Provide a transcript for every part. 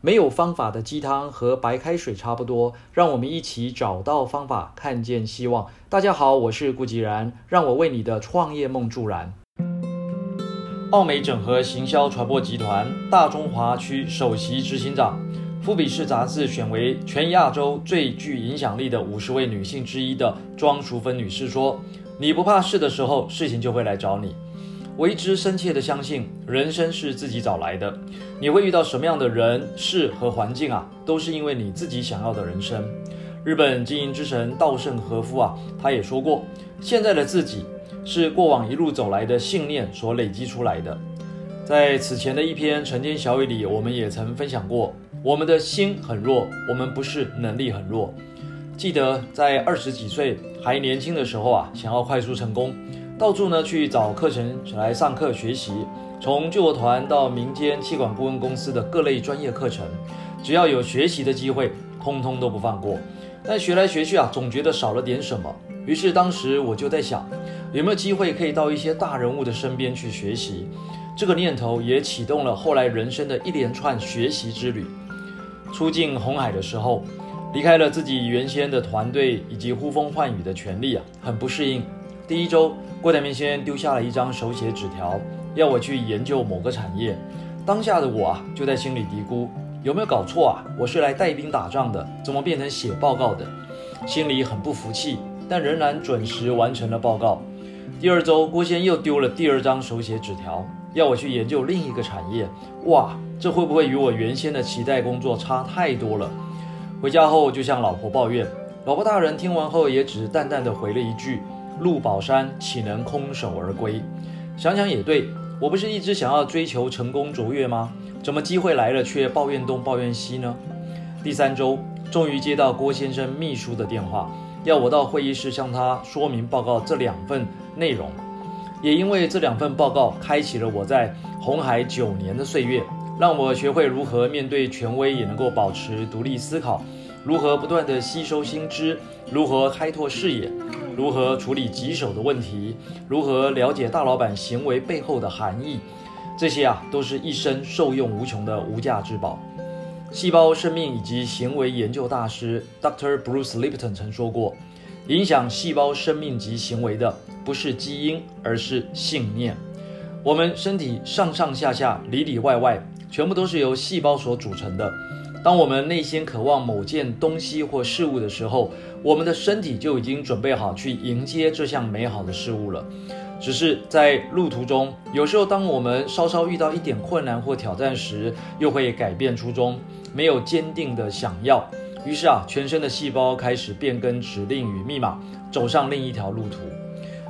没有方法的鸡汤和白开水差不多，让我们一起找到方法，看见希望。大家好，我是顾吉然，让我为你的创业梦助燃。奥美整合行销传播集团大中华区首席执行长，富比士杂志选为全亚洲最具影响力的五十位女性之一的庄淑芬女士说：“你不怕事的时候，事情就会来找你。”我一直深切的相信，人生是自己找来的。你会遇到什么样的人事和环境啊，都是因为你自己想要的人生。日本经营之神稻盛和夫啊，他也说过，现在的自己是过往一路走来的信念所累积出来的。在此前的一篇晨间小语里，我们也曾分享过，我们的心很弱，我们不是能力很弱。记得在二十几岁还年轻的时候啊，想要快速成功。到处呢去找课程来上课学习，从救国团到民间气管顾问公司的各类专业课程，只要有学习的机会，通通都不放过。但学来学去啊，总觉得少了点什么。于是当时我就在想，有没有机会可以到一些大人物的身边去学习？这个念头也启动了后来人生的一连串学习之旅。出境红海的时候，离开了自己原先的团队以及呼风唤雨的权利啊，很不适应。第一周，郭台铭先丢下了一张手写纸条，要我去研究某个产业。当下的我啊，就在心里嘀咕：有没有搞错啊？我是来带兵打仗的，怎么变成写报告的？心里很不服气，但仍然准时完成了报告。第二周，郭先又丢了第二张手写纸条，要我去研究另一个产业。哇，这会不会与我原先的期待工作差太多了？回家后就向老婆抱怨，老婆大人听完后也只淡淡的回了一句。陆宝山岂能空手而归？想想也对，我不是一直想要追求成功卓越吗？怎么机会来了却抱怨东抱怨西呢？第三周，终于接到郭先生秘书的电话，要我到会议室向他说明报告这两份内容。也因为这两份报告，开启了我在红海九年的岁月，让我学会如何面对权威，也能够保持独立思考。如何不断地吸收新知？如何开拓视野？如何处理棘手的问题？如何了解大老板行为背后的含义？这些啊，都是一生受用无穷的无价之宝。细胞生命以及行为研究大师 Dr. Bruce Lipton 曾说过：影响细胞生命及行为的不是基因，而是信念。我们身体上上下下、里里外外，全部都是由细胞所组成的。当我们内心渴望某件东西或事物的时候，我们的身体就已经准备好去迎接这项美好的事物了。只是在路途中，有时候当我们稍稍遇到一点困难或挑战时，又会改变初衷，没有坚定的想要，于是啊，全身的细胞开始变更指令与密码，走上另一条路途。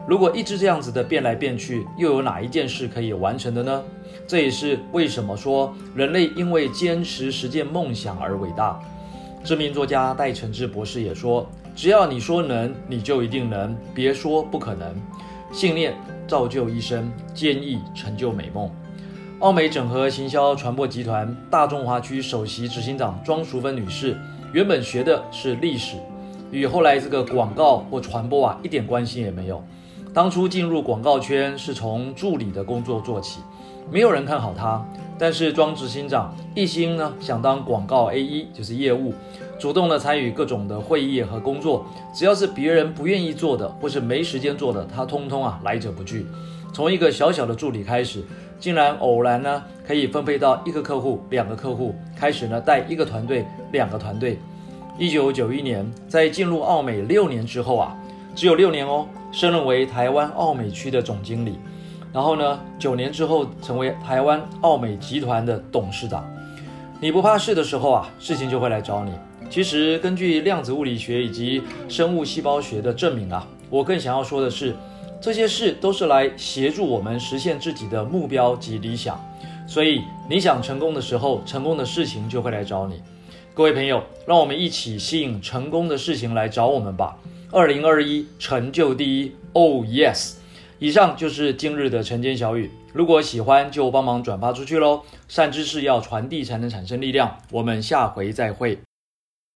如果一直这样子的变来变去，又有哪一件事可以完成的呢？这也是为什么说人类因为坚持实践梦想而伟大。知名作家戴承志博士也说：“只要你说能，你就一定能，别说不可能。信念造就一生，坚毅成就美梦。”奥美整合行销传播集团大中华区首席执行长庄淑芬女士，原本学的是历史，与后来这个广告或传播啊一点关系也没有。当初进入广告圈是从助理的工作做起，没有人看好他。但是庄执行长一心呢想当广告 A 一，就是业务，主动的参与各种的会议和工作，只要是别人不愿意做的或是没时间做的，他通通啊来者不拒。从一个小小的助理开始，竟然偶然呢可以分配到一个客户、两个客户，开始呢带一个团队、两个团队。一九九一年，在进入奥美六年之后啊。只有六年哦，升任为台湾奥美区的总经理，然后呢，九年之后成为台湾奥美集团的董事长。你不怕事的时候啊，事情就会来找你。其实根据量子物理学以及生物细胞学的证明啊，我更想要说的是，这些事都是来协助我们实现自己的目标及理想。所以你想成功的时候，成功的事情就会来找你。各位朋友，让我们一起吸引成功的事情来找我们吧。二零二一成就第一，Oh yes！以上就是今日的晨间小语。如果喜欢，就帮忙转发出去喽。善知识要传递才能产生力量。我们下回再会。